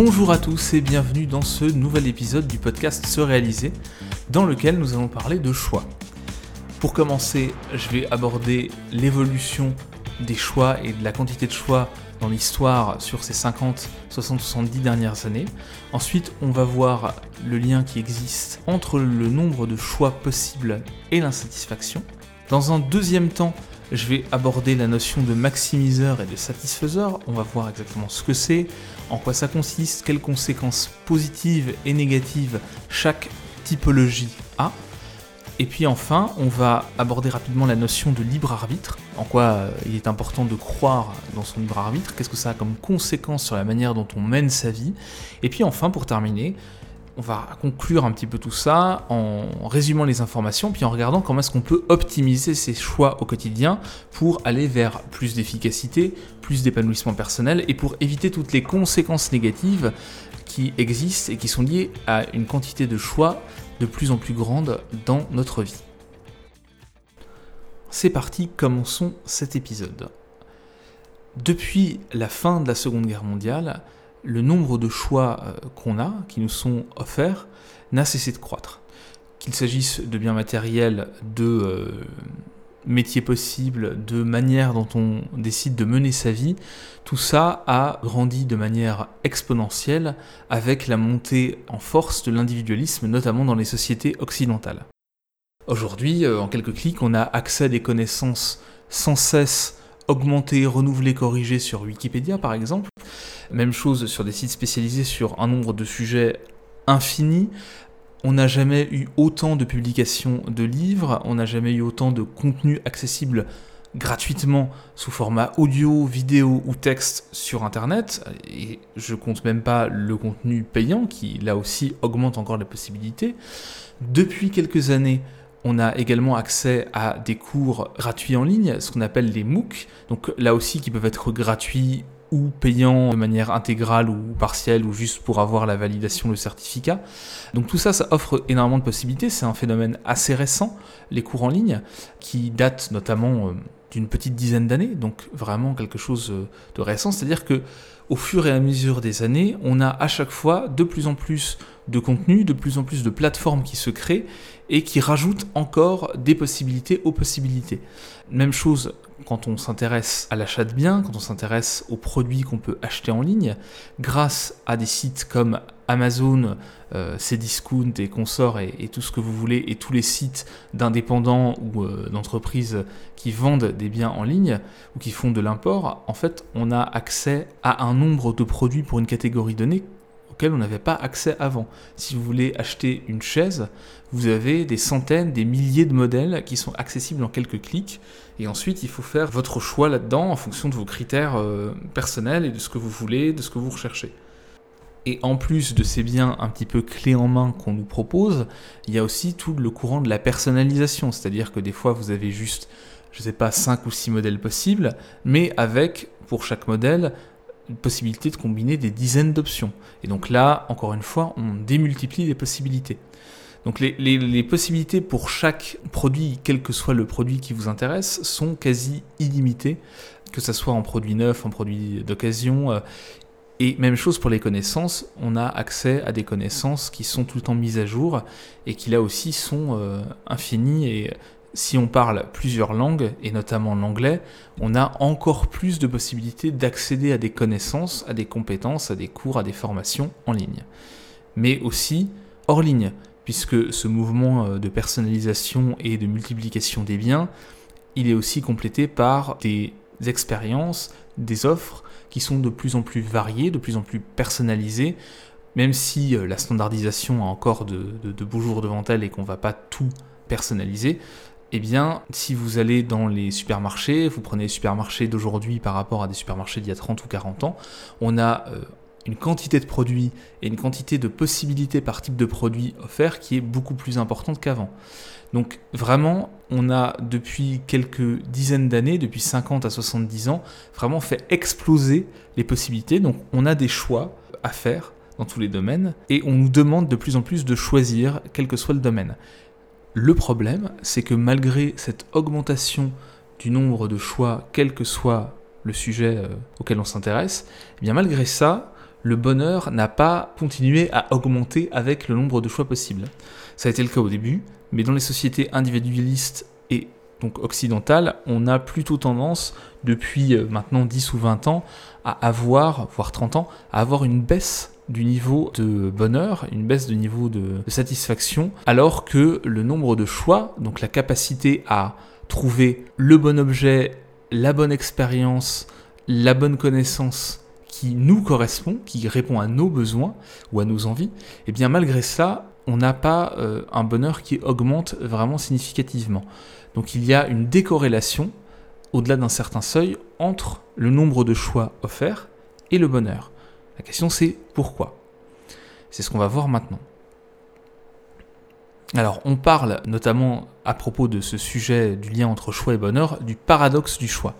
Bonjour à tous et bienvenue dans ce nouvel épisode du podcast Se réaliser, dans lequel nous allons parler de choix. Pour commencer, je vais aborder l'évolution des choix et de la quantité de choix dans l'histoire sur ces 50, 60, 70 dernières années. Ensuite, on va voir le lien qui existe entre le nombre de choix possibles et l'insatisfaction. Dans un deuxième temps, je vais aborder la notion de maximiseur et de satisfaiseur. On va voir exactement ce que c'est, en quoi ça consiste, quelles conséquences positives et négatives chaque typologie a. Et puis enfin, on va aborder rapidement la notion de libre arbitre, en quoi euh, il est important de croire dans son libre arbitre, qu'est-ce que ça a comme conséquence sur la manière dont on mène sa vie. Et puis enfin, pour terminer, on va conclure un petit peu tout ça en résumant les informations, puis en regardant comment est-ce qu'on peut optimiser ses choix au quotidien pour aller vers plus d'efficacité, plus d'épanouissement personnel et pour éviter toutes les conséquences négatives qui existent et qui sont liées à une quantité de choix de plus en plus grande dans notre vie. C'est parti, commençons cet épisode. Depuis la fin de la Seconde Guerre mondiale, le nombre de choix euh, qu'on a, qui nous sont offerts, n'a cessé de croître. Qu'il s'agisse de biens matériels, de euh, métiers possibles, de manière dont on décide de mener sa vie, tout ça a grandi de manière exponentielle avec la montée en force de l'individualisme, notamment dans les sociétés occidentales. Aujourd'hui, euh, en quelques clics, on a accès à des connaissances sans cesse augmentées, renouvelées, corrigées sur Wikipédia par exemple. Même chose sur des sites spécialisés sur un nombre de sujets infini. On n'a jamais eu autant de publications de livres, on n'a jamais eu autant de contenu accessible gratuitement sous format audio, vidéo ou texte sur Internet. Et je compte même pas le contenu payant qui là aussi augmente encore les possibilités. Depuis quelques années, on a également accès à des cours gratuits en ligne, ce qu'on appelle les MOOC. Donc là aussi qui peuvent être gratuits ou payant de manière intégrale ou partielle ou juste pour avoir la validation, le certificat. Donc tout ça, ça offre énormément de possibilités. C'est un phénomène assez récent, les cours en ligne, qui date notamment euh, d'une petite dizaine d'années, donc vraiment quelque chose euh, de récent. C'est-à-dire que au fur et à mesure des années, on a à chaque fois de plus en plus de contenu, de plus en plus de plateformes qui se créent et qui rajoutent encore des possibilités aux possibilités. Même chose quand on s'intéresse à l'achat de biens, quand on s'intéresse aux produits qu'on peut acheter en ligne, grâce à des sites comme Amazon, euh, Cdiscount et consorts et, tout ce que vous voulez, et tous les sites d'indépendants ou euh, d'entreprises qui vendent des biens en ligne ou qui font de l'import, en fait, on a accès à un nombre de produits pour une catégorie donnée on n'avait pas accès avant. Si vous voulez acheter une chaise, vous avez des centaines, des milliers de modèles qui sont accessibles en quelques clics. Et ensuite, il faut faire votre choix là-dedans en fonction de vos critères euh, personnels et de ce que vous voulez, de ce que vous recherchez. Et en plus de ces biens un petit peu clés en main qu'on nous propose, il y a aussi tout le courant de la personnalisation. C'est-à-dire que des fois, vous avez juste, je ne sais pas, 5 ou 6 modèles possibles, mais avec, pour chaque modèle, possibilité de combiner des dizaines d'options. Et donc là, encore une fois, on démultiplie les possibilités. Donc les, possibilités pour chaque produit, quel que soit le produit qui vous intéresse, sont quasi illimitées, que ce soit en produit neuf, en produit d'occasion. Euh, et même chose pour les connaissances, on a accès à des connaissances qui sont tout le temps mises à jour et qui là aussi sont euh, infinies et si on parle plusieurs langues, et notamment l'anglais, on a encore plus de possibilités d'accéder à des connaissances, à des compétences, à des cours, à des formations en ligne. Mais aussi hors ligne, puisque ce mouvement euh, de personnalisation et de multiplication des biens, il est aussi complété par des expériences, des offres qui sont de plus en plus variées, de plus en plus personnalisées, même si euh, la standardisation a encore de, de beaux jours devant elle et qu'on ne va pas tout personnaliser, eh bien, si vous allez dans les supermarchés, vous prenez les supermarchés d'aujourd'hui par rapport à des supermarchés d'il y a 30 ou 40 ans, on a euh, une quantité de produits et une quantité de possibilités par type de produit offert qui est beaucoup plus importante qu'avant. Donc vraiment, on a depuis quelques dizaines d'années, depuis 50 à 70 ans, vraiment fait exploser les possibilités. Donc on a des choix à faire dans tous les domaines et on nous demande de plus en plus de choisir quel que soit le domaine. Le problème, c'est que malgré cette augmentation du nombre de choix, quel que soit le sujet euh, auquel on s'intéresse, eh bien malgré ça, le bonheur n'a pas continué à augmenter avec le nombre de choix possibles. Ça a été le cas au début, mais dans les sociétés individualistes et donc occidentales, on a plutôt tendance, depuis euh, maintenant 10 ou 20 ans, à avoir, voire 30 ans, à avoir une baisse du niveau de bonheur, une baisse de niveau de satisfaction, alors que le nombre de choix, donc la capacité à trouver le bon objet, la bonne expérience, la bonne connaissance qui nous correspond, qui répond à nos besoins ou à nos envies, et eh bien malgré ça, on n'a pas euh, un bonheur qui augmente vraiment significativement. Donc il y a une décorrélation au-delà d'un certain seuil entre le nombre de choix offerts et le bonheur. La question c'est pourquoi? C'est ce qu'on va voir maintenant. Alors on parle notamment à propos de ce sujet du lien entre choix et bonheur, du paradoxe du choix.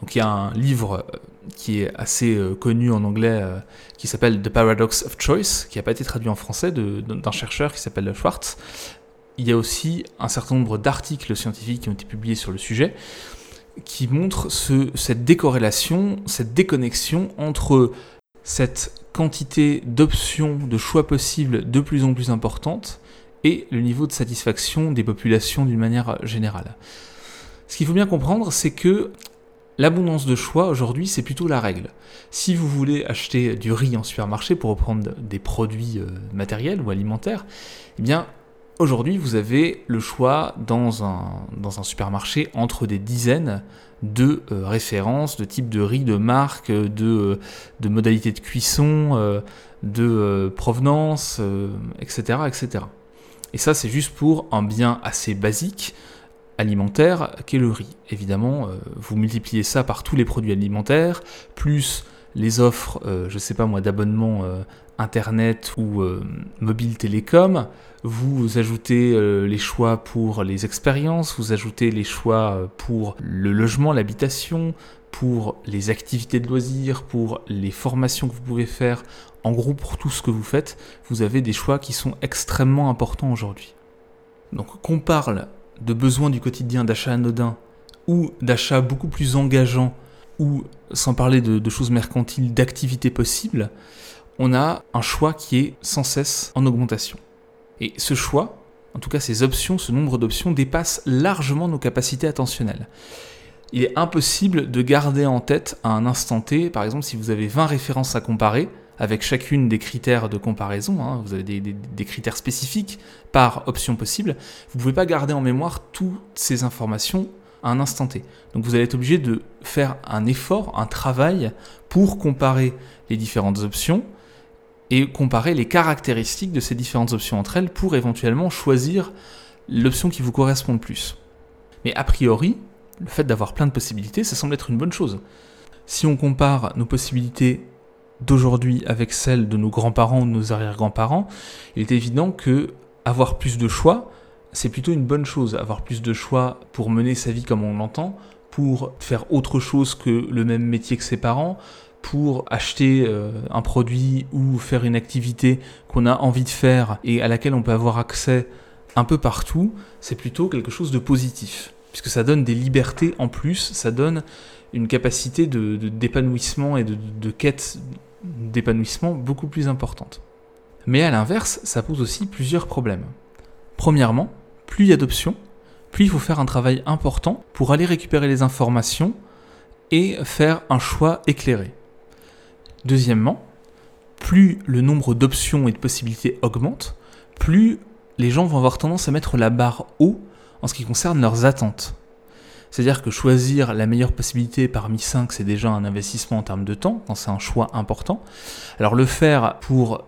Donc il y a un livre euh, qui est assez euh, connu en anglais euh, qui s'appelle The Paradox of Choice, qui n'a pas été traduit en français, d'un chercheur qui s'appelle Schwartz. Il y a aussi un certain nombre d'articles scientifiques qui ont été publiés sur le sujet qui montrent cette décorrélation, cette déconnexion entre cette quantité d'options, de choix possibles de plus en plus importante et le niveau de satisfaction des populations d'une manière générale. Ce qu'il faut bien comprendre, c'est que l'abondance de choix aujourd'hui, c'est plutôt la règle. Si vous voulez acheter du riz en supermarché pour reprendre des produits euh, matériels ou alimentaires, eh bien, aujourd'hui, vous avez le choix dans un, dans un supermarché entre des dizaines de euh, références, de types de riz, de marques, de, euh, de modalités de cuisson, euh, de provenance, etc., etc. Et ça, c'est juste pour un bien assez basique alimentaire qu'est le riz. Évidemment, vous multipliez ça par tous les produits alimentaires, plus les offres, je ne sais pas moi, d'abonnement Internet ou euh, mobile télécom, vous ajoutez euh, les choix pour les expériences, vous ajoutez les choix euh, pour le logement, l'habitation, pour les activités de loisirs, pour les formations que vous pouvez faire, en gros pour tout ce que vous faites, vous avez des choix qui sont extrêmement importants aujourd'hui. Donc qu'on parle de besoins du quotidien, d'achat anodin, ou d'achats beaucoup plus engageants, ou sans parler de, choses mercantiles, d'activités possibles, on a un choix qui est sans cesse en augmentation. Et ce choix, en tout cas ces options, ce nombre d'options dépasse largement nos capacités attentionnelles. Il est impossible de garder en tête à un instant T, par exemple si vous avez 20 références à comparer, avec chacune des critères de comparaison, hein, vous avez des, critères spécifiques par option possible, vous ne pouvez pas garder en mémoire toutes ces informations un instant T. Donc vous allez être obligé de faire un effort, un travail pour comparer les différentes options, et comparer les caractéristiques de ces différentes options entre elles pour éventuellement choisir l'option qui vous correspond le plus. Mais a priori, le fait d'avoir plein de possibilités, ça semble être une bonne chose. Si on compare nos possibilités d'aujourd'hui avec celles de nos grands-parents ou de nos arrière-grands-parents, il est évident que avoir plus de choix, c'est plutôt une bonne chose. Avoir plus de choix pour mener sa vie comme on l'entend, pour faire autre chose que le même métier que ses parents, pour acheter euh, un produit ou faire une activité qu'on a envie de faire et à laquelle on peut avoir accès un peu partout, c'est plutôt quelque chose de positif. Puisque ça donne des libertés en plus, ça donne une capacité d'épanouissement de, et de, de quête d'épanouissement beaucoup plus importante. Mais à l'inverse, ça pose aussi plusieurs problèmes. Premièrement, plus il y a d'options, plus il faut faire un travail important pour aller récupérer les informations et faire un choix éclairé. Deuxièmement, plus le nombre d'options et de possibilités augmente, plus les gens vont avoir tendance à mettre la barre haut en ce qui concerne leurs attentes. C'est-à-dire que choisir la meilleure possibilité parmi 5, c'est déjà un investissement en termes de temps, quand c'est un choix important. Alors le faire pour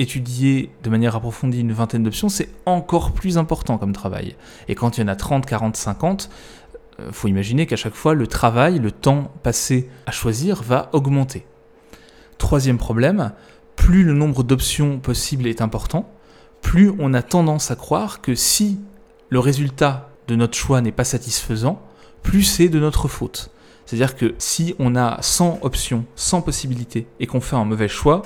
étudier de manière approfondie une vingtaine d'options, c'est encore plus important comme travail. Et quand il y en a 30, 40, 50, il faut imaginer qu'à chaque fois, le travail, le temps passé à choisir va augmenter. Troisième problème, plus le nombre d'options possibles est important, plus on a tendance à croire que si le résultat de notre choix n'est pas satisfaisant, plus c'est de notre faute. C'est-à-dire que si on a 100 options, 100 possibilités et qu'on fait un mauvais choix,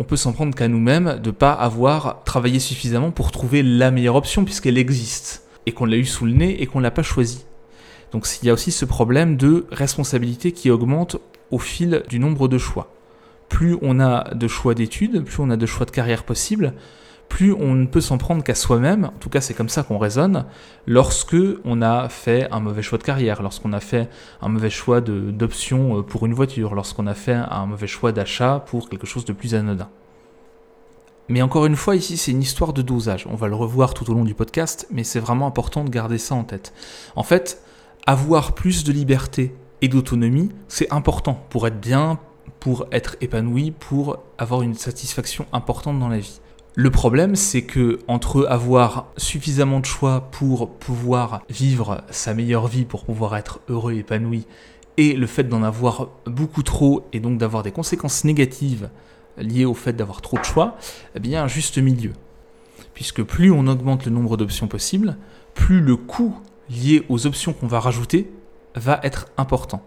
on peut s'en prendre qu'à nous-mêmes de ne pas avoir travaillé suffisamment pour trouver la meilleure option puisqu'elle existe et qu'on l'a eu sous le nez et qu'on ne l'a pas choisie. Donc il y a aussi ce problème de responsabilité qui augmente au fil du nombre de choix plus on a de choix d'études, plus on a de choix de carrière possibles, plus on ne peut s'en prendre qu'à soi-même, en tout cas c'est comme ça qu'on raisonne, lorsque on a fait un mauvais choix de carrière, lorsqu'on a fait un mauvais choix d'option euh, pour une voiture, lorsqu'on a fait un mauvais choix d'achat pour quelque chose de plus anodin. Mais encore une fois, ici, c'est une histoire de dosage. On va le revoir tout au long du podcast, mais c'est vraiment important de garder ça en tête. En fait, avoir plus de liberté et d'autonomie, c'est important pour être bien, pour être épanoui, pour avoir une satisfaction importante dans la vie. Le problème, c'est que entre avoir suffisamment de choix pour pouvoir vivre sa meilleure vie, pour pouvoir être heureux et épanoui, et le fait d'en avoir beaucoup trop et donc d'avoir des conséquences négatives liées au fait d'avoir trop de choix, eh bien un juste milieu. Puisque plus on augmente le nombre d'options possibles, plus le coût lié aux options qu'on va rajouter va être important.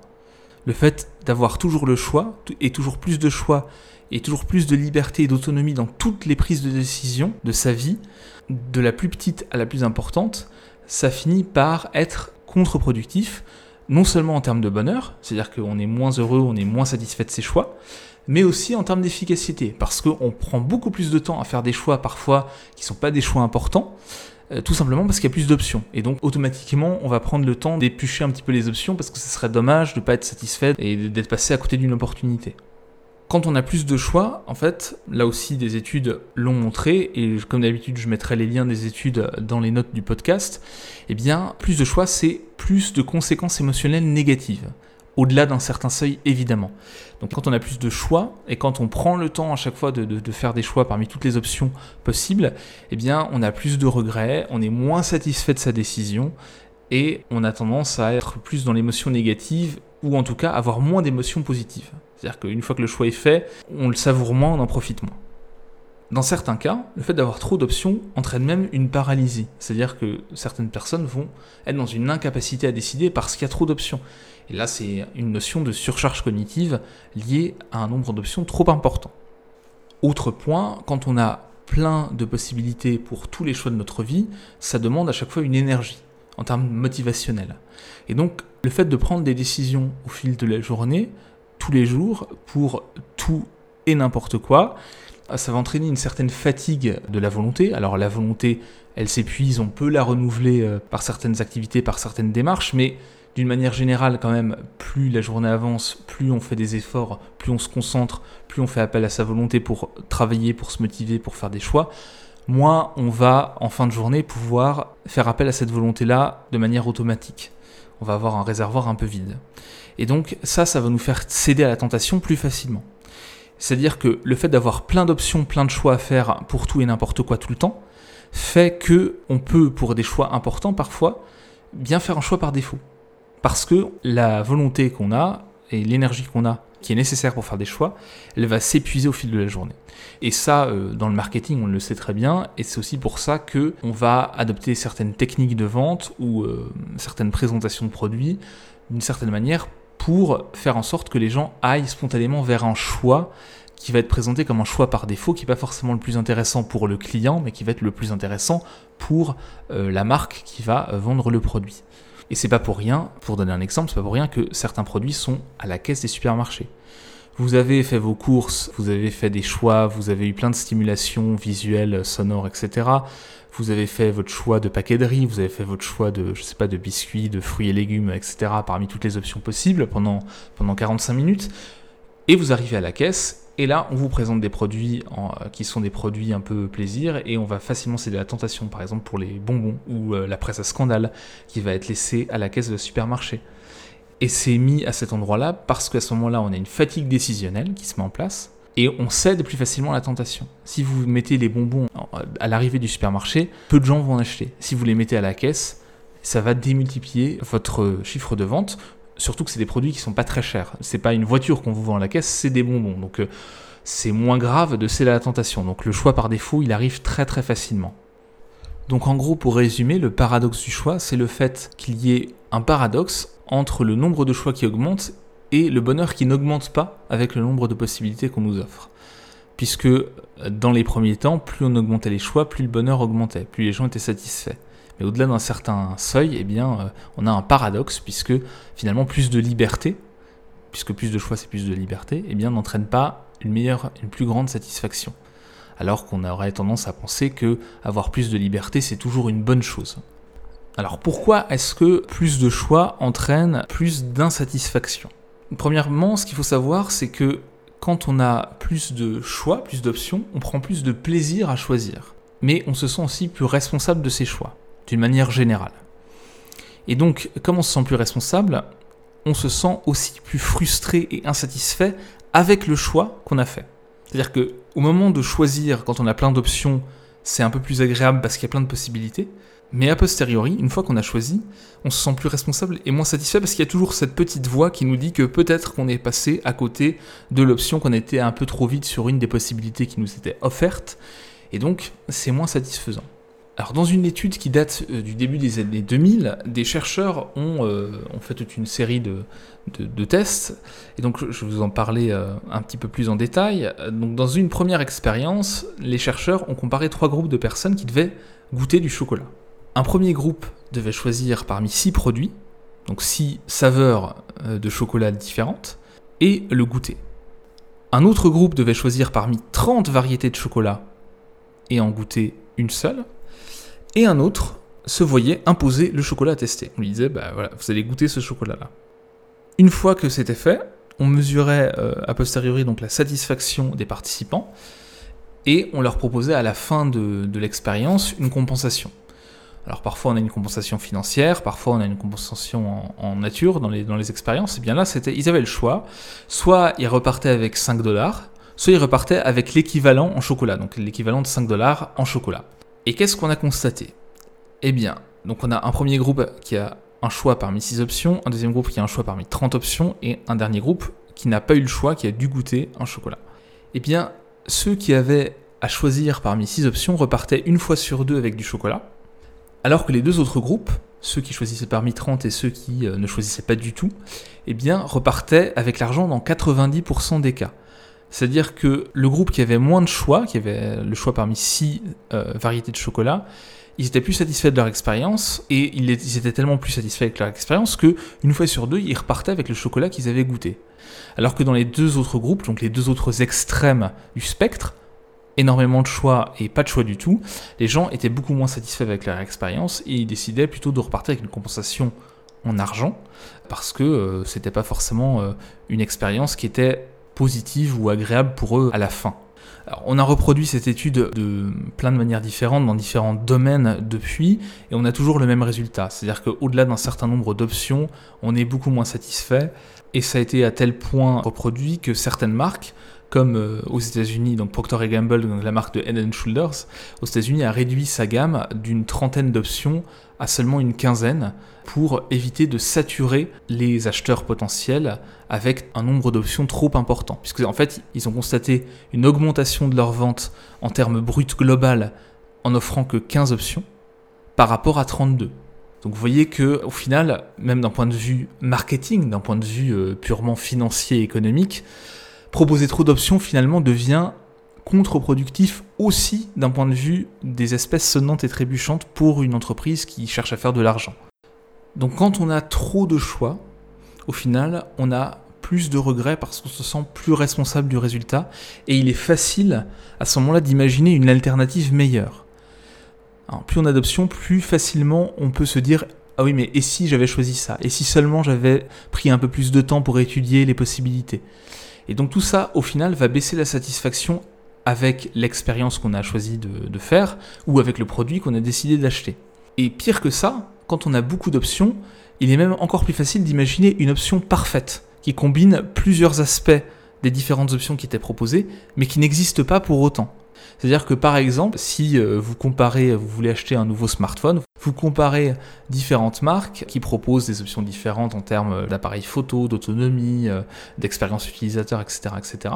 Le fait d'avoir toujours le choix et toujours plus de choix et toujours plus de liberté et d'autonomie dans toutes les prises de décision de sa vie, de la plus petite à la plus importante, ça finit par être contre-productif, non seulement en termes de bonheur, c'est-à-dire qu'on est moins heureux, on est moins satisfait de ses choix, mais aussi en termes d'efficacité, parce qu'on prend beaucoup plus de temps à faire des choix parfois qui ne sont pas des choix importants, euh, tout simplement parce qu'il y a plus d'options. Et donc automatiquement, on va prendre le temps d'éplucher un petit peu les options, parce que ce serait dommage de ne pas être satisfait et d'être passé à côté d'une opportunité. Quand on a plus de choix, en fait, là aussi des études l'ont montré, et comme d'habitude je mettrai les liens des études dans les notes du podcast, eh bien plus de choix c'est plus de conséquences émotionnelles négatives, au-delà d'un certain seuil évidemment. Donc quand on a plus de choix, et quand on prend le temps à chaque fois de, faire des choix parmi toutes les options possibles, eh bien on a plus de regrets, on est moins satisfait de sa décision, et on a tendance à être plus dans l'émotion négative, ou en tout cas avoir moins d'émotions positives. C'est-à-dire qu'une fois que le choix est fait, on le savoure moins, on en profite moins. Dans certains cas, le fait d'avoir trop d'options entraîne même une paralysie. C'est-à-dire que certaines personnes vont être dans une incapacité à décider parce qu'il y a trop d'options. Et là, c'est une notion de surcharge cognitive liée à un nombre d'options trop important. Autre point, quand on a plein de possibilités pour tous les choix de notre vie, ça demande à chaque fois une énergie en termes motivationnels. Et donc, le fait de prendre des décisions au fil de la journée tous les jours pour tout et n'importe quoi, ça va entraîner une certaine fatigue de la volonté. Alors la volonté, elle s'épuise, on peut la renouveler euh, par certaines activités, par certaines démarches, mais d'une manière générale quand même, plus la journée avance, plus on fait des efforts, plus on se concentre, plus on fait appel à sa volonté pour travailler, pour se motiver, pour faire des choix, moins on va en fin de journée pouvoir faire appel à cette volonté-là de manière automatique. On va avoir un réservoir un peu vide. Et donc ça, ça va nous faire céder à la tentation plus facilement. C'est-à-dire que le fait d'avoir plein d'options, plein de choix à faire pour tout et n'importe quoi tout le temps, fait que on peut, pour des choix importants parfois, bien faire un choix par défaut. Parce que la volonté qu'on a et l'énergie qu'on a qui est nécessaire pour faire des choix, elle va s'épuiser au fil de la journée. Et ça, euh, dans le marketing, on le sait très bien, et c'est aussi pour ça que on va adopter certaines techniques de vente ou euh, certaines présentations de produits d'une certaine manière pour faire en sorte que les gens aillent spontanément vers un choix qui va être présenté comme un choix par défaut, qui n'est pas forcément le plus intéressant pour le client, mais qui va être le plus intéressant pour euh, la marque qui va vendre le produit. Et c'est pas pour rien, pour donner un exemple, c'est pas pour rien que certains produits sont à la caisse des supermarchés. Vous avez fait vos courses, vous avez fait des choix, vous avez eu plein de stimulations visuelles, sonores, etc vous avez fait votre choix de paquet de riz, vous avez fait votre choix de, je sais pas, de biscuits, de fruits et légumes, etc. parmi toutes les options possibles pendant, pendant 45 minutes. Et vous arrivez à la caisse, et là, on vous présente des produits euh, qui sont des produits un peu plaisir, et on va facilement céder à la tentation, par exemple pour les bonbons ou euh, la presse à scandale, qui va être laissée à la caisse de supermarché. Et c'est mis à cet endroit-là parce qu'à ce moment-là, on a une fatigue décisionnelle qui se met en place, et on cède plus facilement à la tentation. Si vous mettez les bonbons à l'arrivée du supermarché, peu de gens vont en acheter. Si vous les mettez à la caisse, ça va démultiplier votre chiffre de vente, surtout que c'est des produits qui sont pas très chers. C'est pas une voiture qu'on vous vend à la caisse, c'est des bonbons. Donc euh, c'est moins grave de céder à la tentation. Donc le choix par défaut, il arrive très très facilement. Donc en gros, pour résumer, le paradoxe du choix, c'est le fait qu'il y ait un paradoxe entre le nombre de choix qui augmente et le bonheur qui n'augmente pas avec le nombre de possibilités qu'on nous offre. Puisque dans les premiers temps, plus on augmentait les choix, plus le bonheur augmentait, plus les gens étaient satisfaits. Mais au-delà d'un certain seuil, eh bien, euh, on a un paradoxe, puisque finalement plus de liberté, puisque plus de choix c'est plus de liberté, eh bien n'entraîne pas une meilleure, une plus grande satisfaction. Alors qu'on aurait tendance à penser que avoir plus de liberté, c'est toujours une bonne chose. Alors pourquoi est-ce que plus de choix entraîne plus d'insatisfaction? Premièrement, ce qu'il faut savoir, c'est que quand on a plus de choix, plus d'options, on prend plus de plaisir à choisir. Mais on se sent aussi plus responsable de ses choix, d'une manière générale. Et donc, comme on se sent plus responsable, on se sent aussi plus frustré et insatisfait avec le choix qu'on a fait. C'est-à-dire que au moment de choisir, quand on a plein d'options, c'est un peu plus agréable parce qu'il y a plein de possibilités. Mais a posteriori, une fois qu'on a choisi, on se sent plus responsable et moins satisfait parce qu'il y a toujours cette petite voix qui nous dit que peut-être qu'on est passé à côté de l'option, qu'on était un peu trop vite sur une des possibilités qui nous étaient offertes. Et donc, c'est moins satisfaisant. Alors, dans une étude qui date euh, du début des années 2000, des chercheurs ont, euh, fait toute une série de, tests, et donc je vais vous en parler euh, un petit peu plus en détail. Donc, dans une première expérience, les chercheurs ont comparé trois groupes de personnes qui devaient goûter du chocolat. Un premier groupe devait choisir parmi six produits, donc six saveurs de chocolat différentes, et le goûter. Un autre groupe devait choisir parmi 30 variétés de chocolat et en goûter une seule et un autre se voyait imposer le chocolat à tester. On lui disait, bah voilà, vous allez goûter ce chocolat-là. Une fois que c'était fait, on mesurait euh, a posteriori donc la satisfaction des participants et on leur proposait à la fin de, l'expérience une compensation. Alors parfois on a une compensation financière, parfois on a une compensation en, nature dans les, dans les expériences. Et bien là, c'était, ils avaient le choix. Soit ils repartaient avec 5 dollars, soit ils repartaient avec l'équivalent en chocolat, donc l'équivalent de 5 dollars en chocolat. Et qu'est-ce qu'on a constaté? Eh bien, donc on a un premier groupe qui a un choix parmi 6 options, un deuxième groupe qui a un choix parmi 30 options, et un dernier groupe qui n'a pas eu le choix, qui a dû goûter un chocolat. Eh bien, ceux qui avaient à choisir parmi 6 options repartaient une fois sur deux avec du chocolat, alors que les deux autres groupes, ceux qui choisissaient parmi 30 et ceux qui euh, ne choisissaient pas du tout, eh bien, repartaient avec l'argent dans 90% des cas. C'est-à-dire que le groupe qui avait moins de choix, qui avait le choix parmi six euh, variétés de chocolat, ils étaient plus satisfaits de leur expérience et ils, étaient tellement plus satisfaits avec leur expérience que une fois sur deux, ils repartaient avec le chocolat qu'ils avaient goûté. Alors que dans les deux autres groupes, donc les deux autres extrêmes du spectre, énormément de choix et pas de choix du tout, les gens étaient beaucoup moins satisfaits avec leur expérience et ils décidaient plutôt de repartir avec une compensation en argent parce que euh, c'était pas forcément euh, une expérience qui était positive ou agréable pour eux à la fin. on a reproduit cette étude de plein de manières différentes dans différents domaines depuis, et on a toujours le même résultat. C'est-à-dire qu'au-delà d'un certain nombre d'options, on est beaucoup moins satisfait, et ça a été à tel point reproduit que certaines marques, comme euh, aux États-Unis, donc Procter Gamble, donc la marque de Head Shoulders, aux États-Unis a réduit sa gamme d'une trentaine d'options à seulement une quinzaine pour éviter de saturer les acheteurs potentiels avec un nombre d'options trop important. Puisque en fait, ils ont constaté une augmentation de leurs ventes en termes bruts global en offrant que 15 options par rapport à 32. Donc vous voyez que au final, même d'un point de vue marketing, d'un point de vue euh, purement financier et économique, proposer trop d'options finalement devient contre-productif aussi d'un point de vue des espèces sonnantes et trébuchantes pour une entreprise qui cherche à faire de l'argent. Donc quand on a trop de choix, au final, on a plus de regrets parce qu'on se sent plus responsable du résultat et il est facile à ce moment-là d'imaginer une alternative meilleure. plus on a d'options, plus facilement on peut se dire ah oui mais et si j'avais choisi ça? Et si seulement j'avais pris un peu plus de temps pour étudier les possibilités? Et donc tout ça au final va baisser la satisfaction avec l'expérience qu'on a choisi de, faire ou avec le produit qu'on a décidé d'acheter. Et pire que ça, quand on a beaucoup d'options, il est même encore plus facile d'imaginer une option parfaite qui combine plusieurs aspects des différentes options qui étaient proposées, mais qui n'existent pas pour autant. C'est-à-dire que par exemple, si euh, vous comparez, vous voulez acheter un nouveau smartphone, vous comparez différentes marques qui proposent des options différentes en termes d'appareils photo, d'autonomie, euh, d'expérience utilisateur, etc., etc.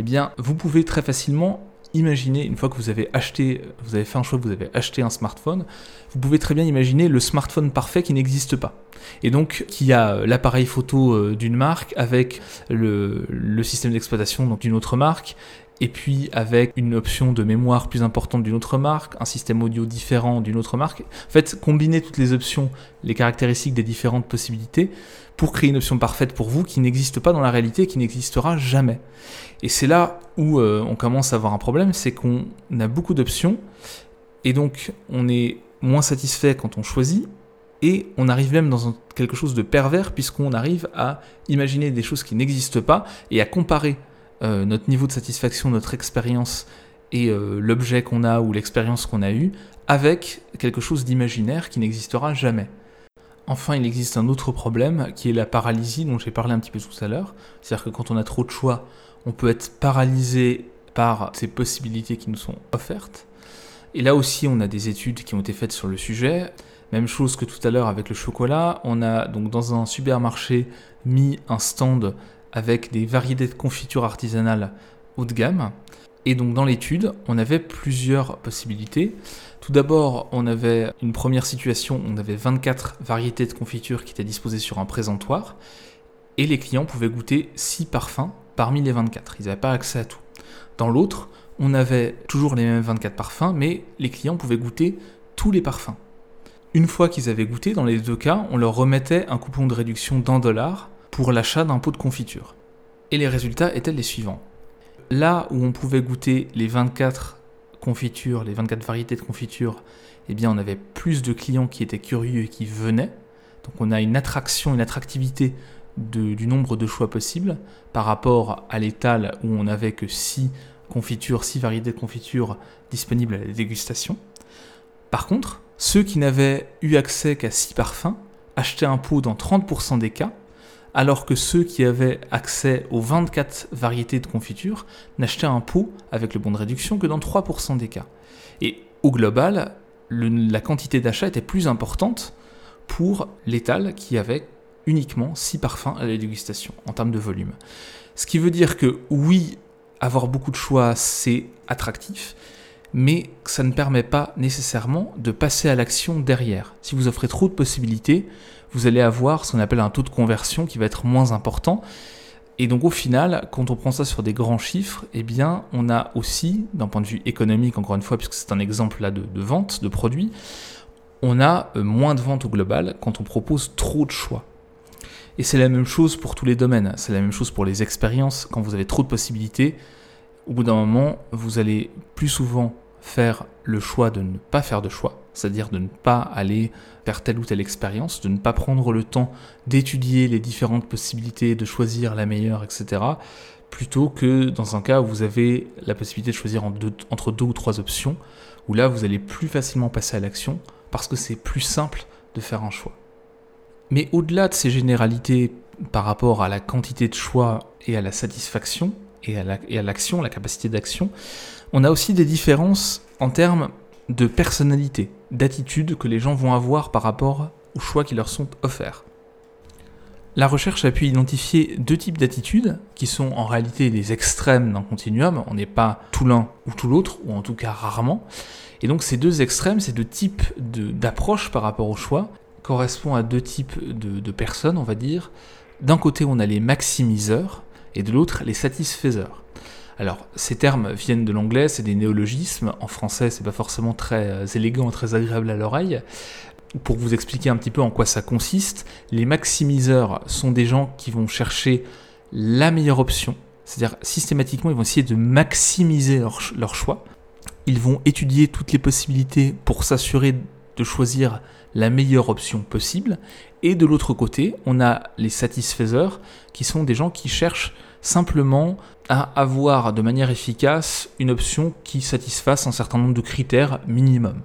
Eh bien, vous pouvez très facilement imaginer, une fois que vous avez acheté, vous avez fait un choix, vous avez acheté un smartphone, vous pouvez très bien imaginer le smartphone parfait qui n'existe pas. Et donc, qui a l'appareil photo euh, d'une marque avec le, le système d'exploitation d'une autre marque, et puis avec une option de mémoire plus importante d'une autre marque, un système audio différent d'une autre marque. En fait, combiner toutes les options, les caractéristiques des différentes possibilités pour créer une option parfaite pour vous qui n'existe pas dans la réalité, qui n'existera jamais. Et c'est là où euh, on commence à avoir un problème, c'est qu'on a beaucoup d'options et donc on est moins satisfait quand on choisit et on arrive même dans quelque chose de pervers puisqu'on arrive à imaginer des choses qui n'existent pas et à comparer notre niveau de satisfaction, notre expérience et euh, l'objet qu'on a ou l'expérience qu'on a eue avec quelque chose d'imaginaire qui n'existera jamais. Enfin, il existe un autre problème qui est la paralysie dont j'ai parlé un petit peu tout à l'heure. C'est-à-dire que quand on a trop de choix, on peut être paralysé par ces possibilités qui nous sont offertes. Et là aussi, on a des études qui ont été faites sur le sujet. Même chose que tout à l'heure avec le chocolat. On a donc dans un supermarché mis un stand avec des variétés de confitures artisanales haut de gamme. Et donc dans l'étude, on avait plusieurs possibilités. Tout d'abord, on avait une première situation, on avait 24 variétés de confitures qui étaient disposées sur un présentoir, et les clients pouvaient goûter 6 parfums parmi les 24. Ils n'avaient pas accès à tout. Dans l'autre, on avait toujours les mêmes 24 parfums, mais les clients pouvaient goûter tous les parfums. Une fois qu'ils avaient goûté, dans les deux cas, on leur remettait un coupon de réduction d'un dollar pour l'achat d'un pot de confiture. Et les résultats étaient les suivants. Là où on pouvait goûter les 24 confitures, les 24 variétés de confitures, eh bien on avait plus de clients qui étaient curieux et qui venaient. Donc on a une attraction, une attractivité du nombre de choix possibles par rapport à l'étal où on n'avait que 6 confitures, 6 variétés de confitures disponibles à la dégustation. Par contre, ceux qui n'avaient eu accès qu'à 6 parfums achetaient un pot dans 30% des cas, alors que ceux qui avaient accès aux 24 variétés de confitures n'achetaient un pot avec le bon de réduction que dans 3% des cas. Et au global, la quantité d'achat était plus importante pour l'étal qui avait uniquement 6 parfums à la dégustation en termes de volume. Ce qui veut dire que oui, avoir beaucoup de choix, c'est attractif, mais ça ne permet pas nécessairement de passer à l'action derrière. Si vous offrez trop de possibilités, vous allez avoir ce qu'on appelle un taux de conversion qui va être moins important. Et donc au final, quand on prend ça sur des grands chiffres, eh bien on a aussi, d'un point de vue économique, encore une fois, puisque c'est un exemple là de, de vente de produits, on a euh, moins de ventes au global quand on propose trop de choix. Et c'est la même chose pour tous les domaines. C'est la même chose pour les expériences. Quand vous avez trop de possibilités, au bout d'un moment, vous allez plus souvent faire le choix de ne pas faire de choix, c'est-à-dire de ne pas aller faire telle ou telle expérience, de ne pas prendre le temps d'étudier les différentes possibilités, de choisir la meilleure, etc., plutôt que dans un cas où vous avez la possibilité de choisir entre deux ou trois options, où là vous allez plus facilement passer à l'action parce que c'est plus simple de faire un choix. Mais au-delà de ces généralités par rapport à la quantité de choix et à la satisfaction et à l'action, la, capacité d'action, on a aussi des différences en termes de personnalité, d'attitude que les gens vont avoir par rapport aux choix qui leur sont offerts. La recherche a pu identifier deux types d'attitudes qui sont en réalité des extrêmes d'un continuum. On n'est pas tout l'un ou tout l'autre, ou en tout cas rarement. Et donc ces deux extrêmes, ces deux types d'approches par rapport au choix, correspond à deux types de, personnes, on va dire. D'un côté, on a les maximiseurs et de l'autre, les satisfaiseurs. Alors, ces termes viennent de l'anglais, c'est des néologismes. En français, c'est pas forcément très euh, élégant, très agréable à l'oreille. Pour vous expliquer un petit peu en quoi ça consiste, les maximiseurs sont des gens qui vont chercher la meilleure option, c'est-à-dire systématiquement, ils vont essayer de maximiser leur, leur choix. Ils vont étudier toutes les possibilités pour s'assurer de choisir la meilleure option possible. Et de l'autre côté, on a les satisfaiseurs, qui sont des gens qui cherchent simplement à avoir de manière efficace une option qui satisfasse un certain nombre de critères minimum.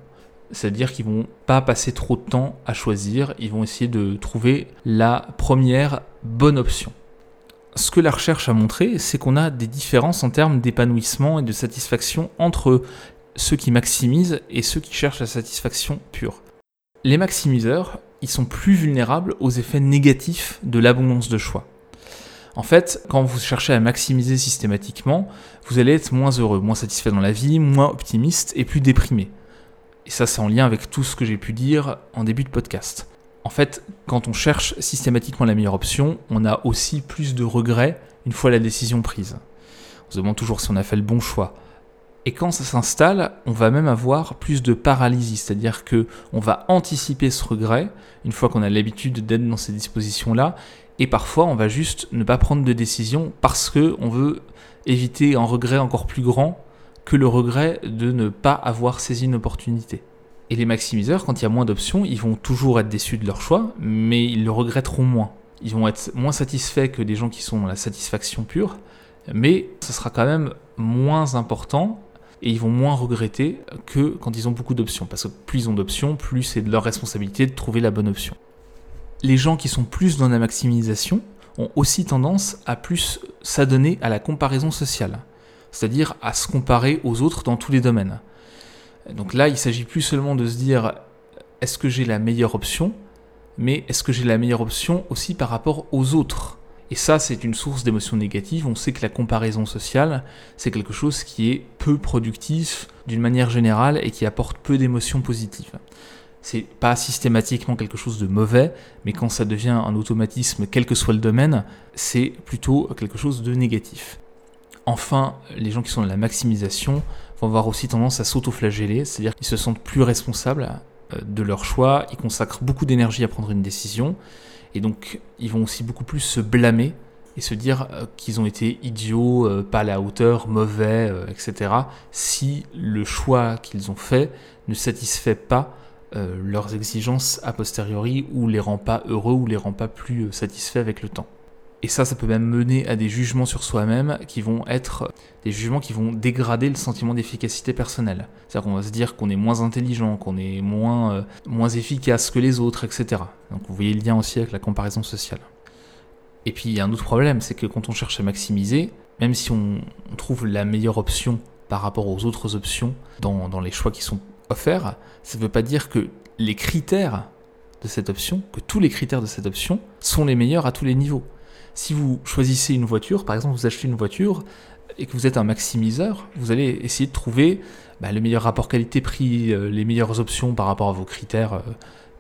C'est-à-dire qu'ils vont pas passer trop de temps à choisir, ils vont essayer de trouver la première bonne option. Ce que la recherche a montré, c'est qu'on a des différences en termes d'épanouissement et de satisfaction entre ceux qui maximisent et ceux qui cherchent la satisfaction pure. Les maximiseurs, ils sont plus vulnérables aux effets négatifs de l'abondance de choix. En fait, quand vous cherchez à maximiser systématiquement, vous allez être moins heureux, moins satisfait dans la vie, moins optimiste et plus déprimé. Et ça, c'est en lien avec tout ce que j'ai pu dire en début de podcast. En fait, quand on cherche systématiquement la meilleure option, on a aussi plus de regrets une fois la décision prise. On se demande toujours si on a fait le bon choix. Et quand ça s'installe, on va même avoir plus de paralysie, c'est-à-dire que on va anticiper ce regret une fois qu'on a l'habitude d'être dans ces dispositions-là, et parfois on va juste ne pas prendre de décision parce que on veut éviter un regret encore plus grand que le regret de ne pas avoir saisi une opportunité. Et les maximiseurs, quand il y a moins d'options, ils vont toujours être déçus de leur choix, mais ils le regretteront moins. Ils vont être moins satisfaits que des gens qui sont dans la satisfaction pure, mais ce sera quand même moins important et ils vont moins regretter que quand ils ont beaucoup d'options. Parce que plus ils ont d'options, plus c'est de leur responsabilité de trouver la bonne option. Les gens qui sont plus dans la maximisation ont aussi tendance à plus s'adonner à la comparaison sociale, c'est-à-dire à se comparer aux autres dans tous les domaines. Donc là, il s'agit plus seulement de se dire est-ce que j'ai la meilleure option, mais est-ce que j'ai la meilleure option aussi par rapport aux autres? Et ça, c'est une source d'émotions négatives. On sait que la comparaison sociale, c'est quelque chose qui est peu productif d'une manière générale et qui apporte peu d'émotions positives. C'est pas systématiquement quelque chose de mauvais, mais quand ça devient un automatisme, quel que soit le domaine, c'est plutôt quelque chose de négatif. Enfin, les gens qui sont dans la maximisation vont avoir aussi tendance à s'auto-flageller, c'est-à-dire qu'ils se sentent plus responsables euh, de leur choix, ils consacrent beaucoup d'énergie à prendre une décision, et donc, ils vont aussi beaucoup plus se blâmer et se dire euh, qu'ils ont été idiots, euh, pas à la hauteur, mauvais, etc. Si le choix qu'ils ont fait ne satisfait pas leurs exigences a posteriori ou les rend pas heureux ou les rend pas plus satisfaits avec le temps. Et ça, ça peut même mener à des jugements sur soi-même qui vont être des jugements qui vont dégrader le sentiment d'efficacité personnelle. C'est-à-dire qu'on va se dire qu'on est moins intelligent, qu'on est moins, euh, moins efficace que les autres, etc. Donc vous voyez le lien aussi avec la comparaison sociale. Et puis il y a un autre problème, c'est que quand on cherche à maximiser, même si on, trouve la meilleure option par rapport aux autres options dans, dans les choix qui sont offerts, ça ne veut pas dire que les critères de cette option, que tous les critères de cette option sont les meilleurs à tous les niveaux. Si vous choisissez une voiture, par exemple vous achetez une voiture et que vous êtes un maximiseur, vous allez essayer de trouver bah, le meilleur rapport qualité-prix, euh, les meilleures options par rapport à vos critères, euh,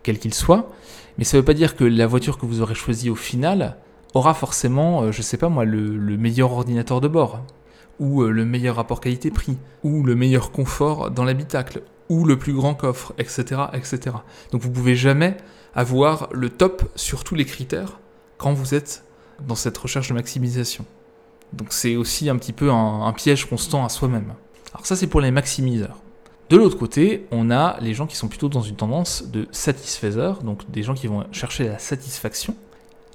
quels qu'ils soient. Mais ça ne veut pas dire que la voiture que vous aurez choisie au final aura forcément, euh, je ne sais pas moi, le, le, meilleur ordinateur de bord, ou le meilleur rapport qualité-prix, ou le meilleur confort dans l'habitacle, ou le plus grand coffre, etc., etc. Donc vous pouvez jamais avoir le top sur tous les critères quand vous êtes dans cette recherche de maximisation. Donc c'est aussi un petit peu un, piège constant à soi-même. Alors ça c'est pour les maximiseurs. De l'autre côté, on a les gens qui sont plutôt dans une tendance de satisfaiseur, donc des gens qui vont chercher la satisfaction.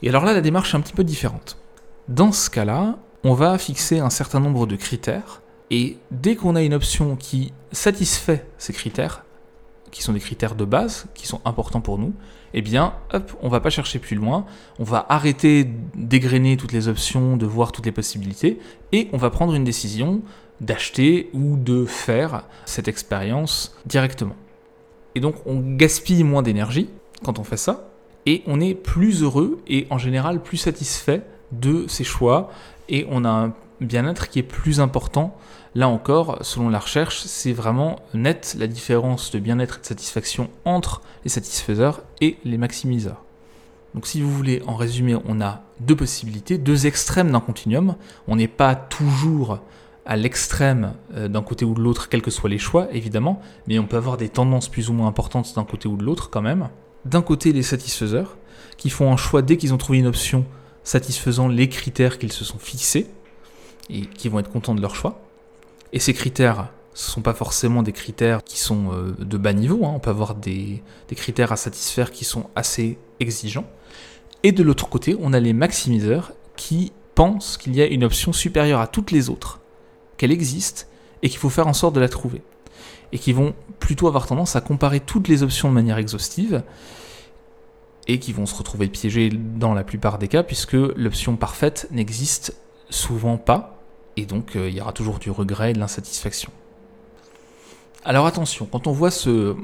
Et alors là, la démarche est un petit peu différente. Dans ce cas-là, on va fixer un certain nombre de critères, et dès qu'on a une option qui satisfait ces critères, qui sont des critères de base, qui sont importants pour nous, eh bien, hop, on va pas chercher plus loin, on va arrêter d'égrener toutes les options, de voir toutes les possibilités, et on va prendre une décision d'acheter ou de faire cette expérience directement. Et donc, on gaspille moins d'énergie quand on fait ça, et on est plus heureux et en général plus satisfait de ses choix, et on a un bien-être qui est plus important Là encore, selon la recherche, c'est vraiment net la différence de bien-être et de satisfaction entre les satisfaiseurs et les maximiseurs. Donc si vous voulez, en résumé, on a deux possibilités, deux extrêmes d'un continuum. On n'est pas toujours à l'extrême euh, d'un côté ou de l'autre, quels que soient les choix, évidemment, mais on peut avoir des tendances plus ou moins importantes d'un côté ou de l'autre quand même. D'un côté, les satisfaiseurs, qui font un choix dès qu'ils ont trouvé une option satisfaisant les critères qu'ils se sont fixés, et qui vont être contents de leur choix. Et ces critères, ce ne sont pas forcément des critères qui sont euh, de bas niveau, hein. on peut avoir des, critères à satisfaire qui sont assez exigeants. Et de l'autre côté, on a les maximiseurs qui pensent qu'il y a une option supérieure à toutes les autres, qu'elle existe et qu'il faut faire en sorte de la trouver. Et qui vont plutôt avoir tendance à comparer toutes les options de manière exhaustive et qui vont se retrouver piégés dans la plupart des cas puisque l'option parfaite n'existe souvent pas et donc euh, il y aura toujours du regret et de l'insatisfaction. Alors attention, quand on voit ce,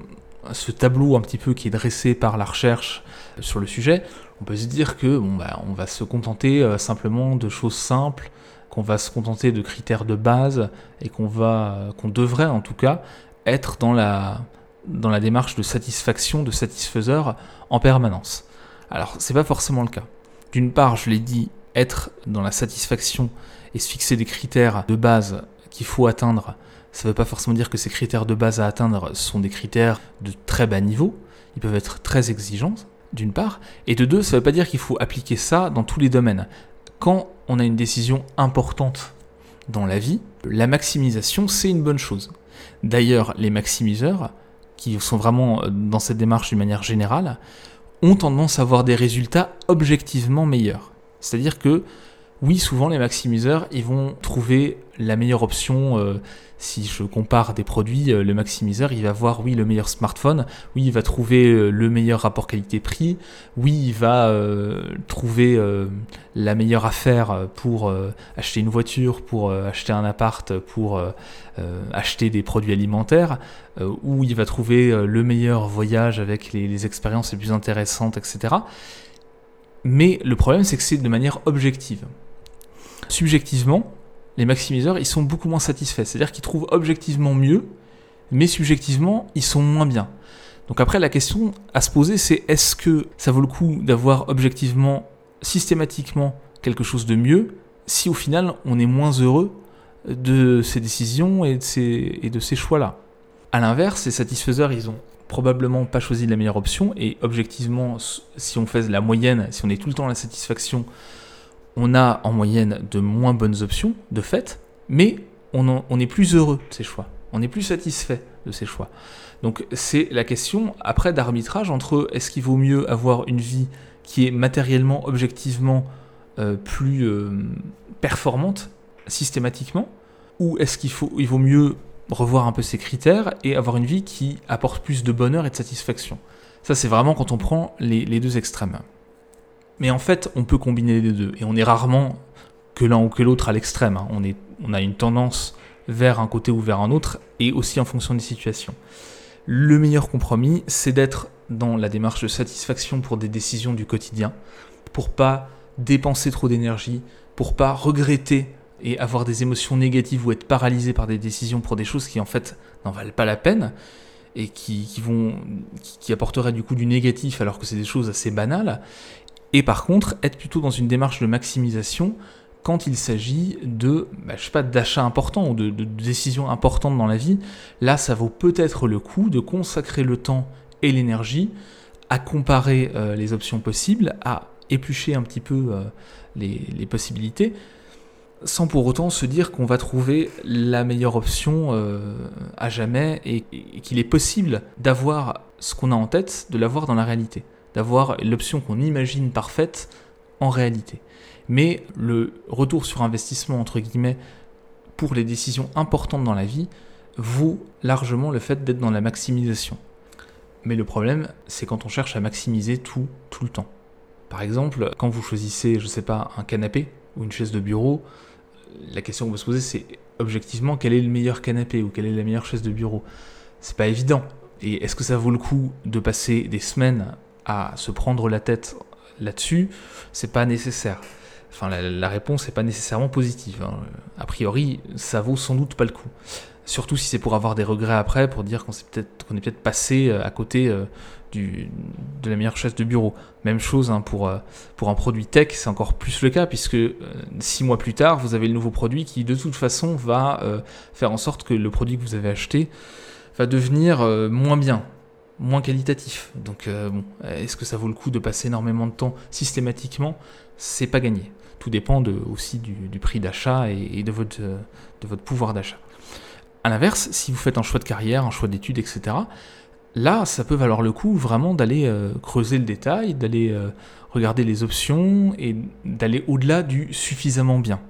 tableau un petit peu qui est dressé par la recherche sur le sujet, on peut se dire que bon, bah, on va se contenter euh, simplement de choses simples, qu'on va se contenter de critères de base et qu'on va, qu'on devrait en tout cas être dans la, dans la démarche de satisfaction, de satisfaiseur en permanence. Alors c'est pas forcément le cas. D'une part, je l'ai dit, être dans la satisfaction et se fixer des critères de base qu'il faut atteindre, ça ne veut pas forcément dire que ces critères de base à atteindre sont des critères de très bas niveau. Ils peuvent être très exigeants, d'une part. Et de deux, ça ne veut pas dire qu'il faut appliquer ça dans tous les domaines. Quand on a une décision importante dans la vie, la maximisation, c'est une bonne chose. D'ailleurs, les maximiseurs, qui sont vraiment dans cette démarche d'une manière générale, ont tendance à avoir des résultats objectivement meilleurs. C'est-à-dire que oui, souvent les maximiseurs, ils vont trouver la meilleure option. Euh, si je compare des produits, euh, le maximiseur, il va voir, oui, le meilleur smartphone, oui, il va trouver euh, le meilleur rapport qualité-prix, oui, il va trouver la meilleure affaire pour acheter une voiture, pour acheter un appart, pour acheter des produits alimentaires, ou il va trouver le meilleur voyage avec les, les expériences les plus intéressantes, etc. Mais le problème, c'est que c'est de manière objective subjectivement, les maximiseurs, ils sont beaucoup moins satisfaits. C'est-à-dire qu'ils trouvent objectivement mieux, mais subjectivement, ils sont moins bien. Donc après, la question à se poser, c'est est-ce que ça vaut le coup d'avoir objectivement, systématiquement, quelque chose de mieux, si au final, on est moins heureux de ces décisions et de ces, choix-là? A l'inverse, les satisfaiseurs, ils ont probablement pas choisi la meilleure option, et objectivement, si on fait la moyenne, si on est tout le temps à la satisfaction, on a en moyenne de moins bonnes options, de fait, mais on, est plus heureux de ces choix, on est plus satisfait de ces choix. Donc c'est la question après d'arbitrage entre est-ce qu'il vaut mieux avoir une vie qui est matériellement, objectivement euh, plus euh, performante systématiquement, ou est-ce qu'il faut, il vaut mieux revoir un peu ses critères et avoir une vie qui apporte plus de bonheur et de satisfaction? Ça c'est vraiment quand on prend les deux extrêmes. Mais en fait, on peut combiner les deux. Et on est rarement que l'un ou que l'autre à l'extrême. Hein. On, on a une tendance vers un côté ou vers un autre, et aussi en fonction des situations. Le meilleur compromis, c'est d'être dans la démarche de satisfaction pour des décisions du quotidien, pour pas dépenser trop d'énergie, pour pas regretter et avoir des émotions négatives ou être paralysé par des décisions pour des choses qui en fait n'en valent pas la peine et qui, vont qui apporteraient du coup du négatif alors que c'est des choses assez banales et par contre, être plutôt dans une démarche de maximisation quand il s'agit de, bah, je d'achats importants ou de, décisions importantes dans la vie, là, ça vaut peut-être le coup de consacrer le temps et l'énergie à comparer euh, les options possibles, à éplucher un petit peu euh, les, possibilités, sans pour autant se dire qu'on va trouver la meilleure option euh, à jamais et qu'il est possible d'avoir ce qu'on a en tête, de l'avoir dans la réalité d'avoir l'option qu'on imagine parfaite en réalité. Mais le retour sur investissement, entre guillemets, pour les décisions importantes dans la vie, vaut largement le fait d'être dans la maximisation. Mais le problème, c'est quand on cherche à maximiser tout, tout le temps. Par exemple, quand vous choisissez, je ne sais pas, un canapé ou une chaise de bureau, la question qu'on peut se poser, c'est objectivement quel est le meilleur canapé ou quelle est la meilleure chaise de bureau? C'est pas évident. Et est-ce que ça vaut le coup de passer des semaines à se prendre la tête là-dessus, c'est pas nécessaire. Enfin, la, réponse n'est pas nécessairement positive. Hein. A priori, ça vaut sans doute pas le coup. Surtout si c'est pour avoir des regrets après, pour dire qu'on est peut-être peut-être passé euh, à côté euh, du, de la meilleure chaise de bureau. Même chose hein, pour, euh, pour un produit tech, c'est encore plus le cas, puisque six mois plus tard, vous avez le nouveau produit qui de toute façon va faire en sorte que le produit que vous avez acheté va devenir moins bien moins qualitatif. Donc, euh, bon, est-ce que ça vaut le coup de passer énormément de temps systématiquement? C'est pas gagné. Tout dépend de, aussi du, prix d'achat et, de, votre, de votre pouvoir d'achat. A l'inverse, si vous faites un choix de carrière, un choix d'études, etc., là, ça peut valoir le coup vraiment d'aller euh, creuser le détail, d'aller euh, regarder les options et d'aller au-delà du suffisamment bien.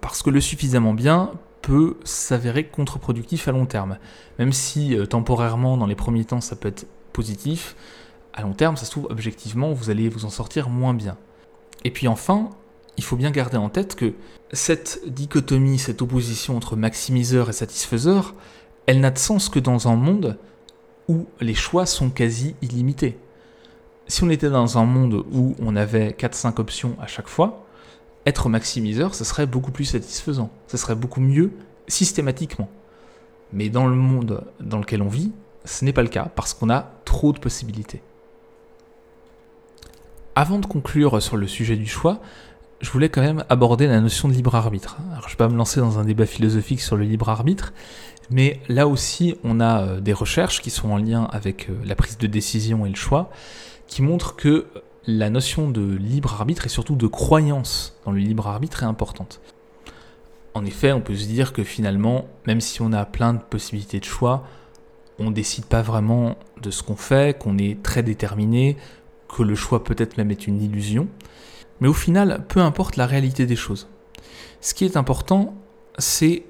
Parce que le suffisamment bien peut s'avérer contre-productif à long terme. Même si euh, temporairement, dans les premiers temps, ça peut être positif, à long terme, ça se trouve, objectivement, vous allez vous en sortir moins bien. Et puis enfin, il faut bien garder en tête que cette dichotomie, cette opposition entre maximiseur et satisfaiseur, elle n'a de sens que dans un monde où les choix sont quasi illimités. Si on était dans un monde où on avait 4-5 options à chaque fois, être maximiseur, ce serait beaucoup plus satisfaisant, ce serait beaucoup mieux systématiquement. Mais dans le monde dans lequel on vit, ce n'est pas le cas parce qu'on a trop de possibilités. Avant de conclure sur le sujet du choix, je voulais quand même aborder la notion de libre arbitre. Je ne vais pas me lancer dans un débat philosophique sur le libre arbitre, mais là aussi, on a euh, des recherches qui sont en lien avec euh, la prise de décision et le choix, qui montrent que la notion de libre arbitre et surtout de croyance dans le libre arbitre est importante. En effet, on peut se dire que finalement, même si on a plein de possibilités de choix, on décide pas vraiment de ce qu'on fait, qu'on est très déterminé, que le choix peut-être même est une illusion. Mais au final, peu importe la réalité des choses. Ce qui est important, c'est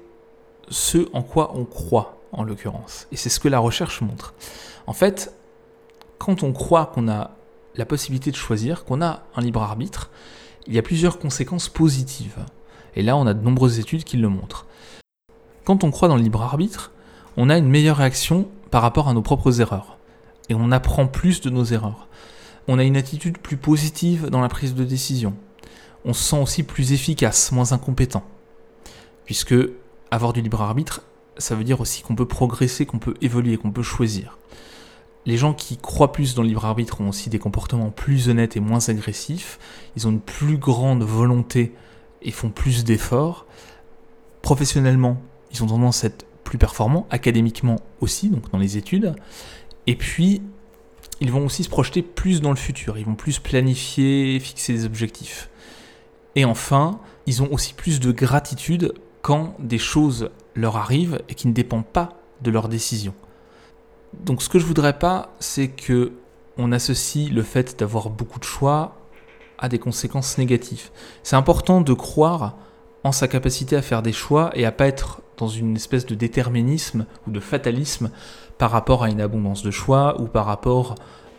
ce en quoi on croit, en l'occurrence. Et c'est ce que la recherche montre. En fait, quand on croit qu'on a la possibilité de choisir, qu'on a un libre arbitre, il y a plusieurs conséquences positives. Et là, on a de nombreuses études qui le montrent. Quand on croit dans le libre arbitre, on a une meilleure réaction par rapport à nos propres erreurs. Et on apprend plus de nos erreurs. On a une attitude plus positive dans la prise de décision. On se sent aussi plus efficace, moins incompétent. Puisque avoir du libre arbitre, ça veut dire aussi qu'on peut progresser, qu'on peut évoluer, qu'on peut choisir. Les gens qui croient plus dans le libre arbitre ont aussi des comportements plus honnêtes et moins agressifs. Ils ont une plus grande volonté et font plus d'efforts. Professionnellement, ils ont tendance à être plus performants, académiquement aussi, donc dans les études. Et puis, ils vont aussi se projeter plus dans le futur, ils vont plus planifier, fixer des objectifs. Et enfin, ils ont aussi plus de gratitude quand des choses leur arrivent et qui ne dépendent pas de leurs décisions. Donc ce que je voudrais pas, c'est que on associe le fait d'avoir beaucoup de choix à des conséquences négatives. C'est important de croire en sa capacité à faire des choix et à pas être dans une espèce de déterminisme ou de fatalisme par rapport à une abondance de choix ou par rapport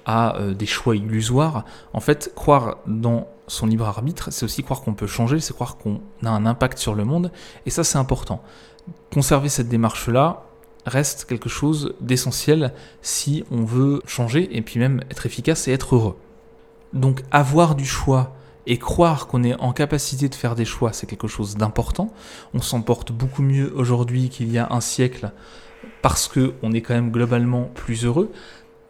à euh, des choix illusoires. En fait, croire dans son libre arbitre, c'est aussi croire qu'on peut changer, c'est croire qu'on a un impact sur le monde, et ça c'est important. Conserver cette démarche-là reste quelque chose d'essentiel si on veut changer et puis même être efficace et être heureux. Donc avoir du choix et croire qu'on est en capacité de faire des choix, c'est quelque chose d'important. On s'en porte beaucoup mieux aujourd'hui qu'il y a un siècle parce qu'on est quand même globalement plus heureux.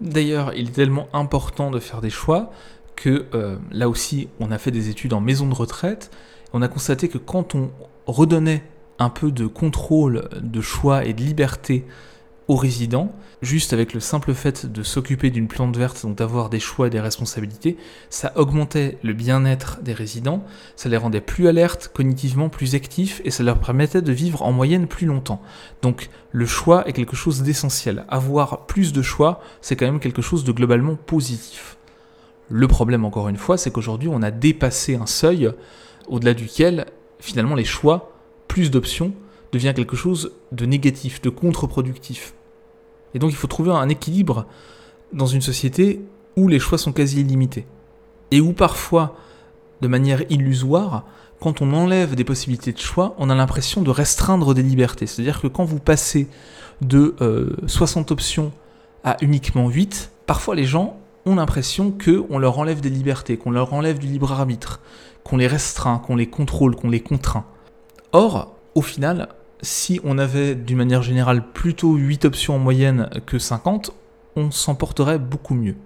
D'ailleurs, il est tellement important de faire des choix que euh, là aussi, on a fait des études en maison de retraite. On a constaté que quand on redonnait un peu de contrôle, de choix et de liberté aux résidents, juste avec le simple fait de s'occuper d'une plante verte, donc d'avoir des choix et des responsabilités, ça augmentait le bien-être des résidents, ça les rendait plus alertes, cognitivement plus actifs, et ça leur permettait de vivre en moyenne plus longtemps. Donc le choix est quelque chose d'essentiel. Avoir plus de choix, c'est quand même quelque chose de globalement positif. Le problème, encore une fois, c'est qu'aujourd'hui, on a dépassé un seuil au-delà duquel, finalement, les choix, plus d'options, devient quelque chose de négatif, de contre-productif. Et donc il faut trouver un équilibre dans une société où les choix sont quasi illimités. Et où parfois, de manière illusoire, quand on enlève des possibilités de choix, on a l'impression de restreindre des libertés. C'est-à-dire que quand vous passez de 60 euh, options à uniquement 8, parfois les gens ont l'impression qu'on leur enlève des libertés, qu'on leur enlève du libre arbitre, qu'on les restreint, qu'on les contrôle, qu'on les contraint. Or, au final, si on avait d'une manière générale plutôt 8 options en moyenne que 50, on s'en porterait beaucoup mieux.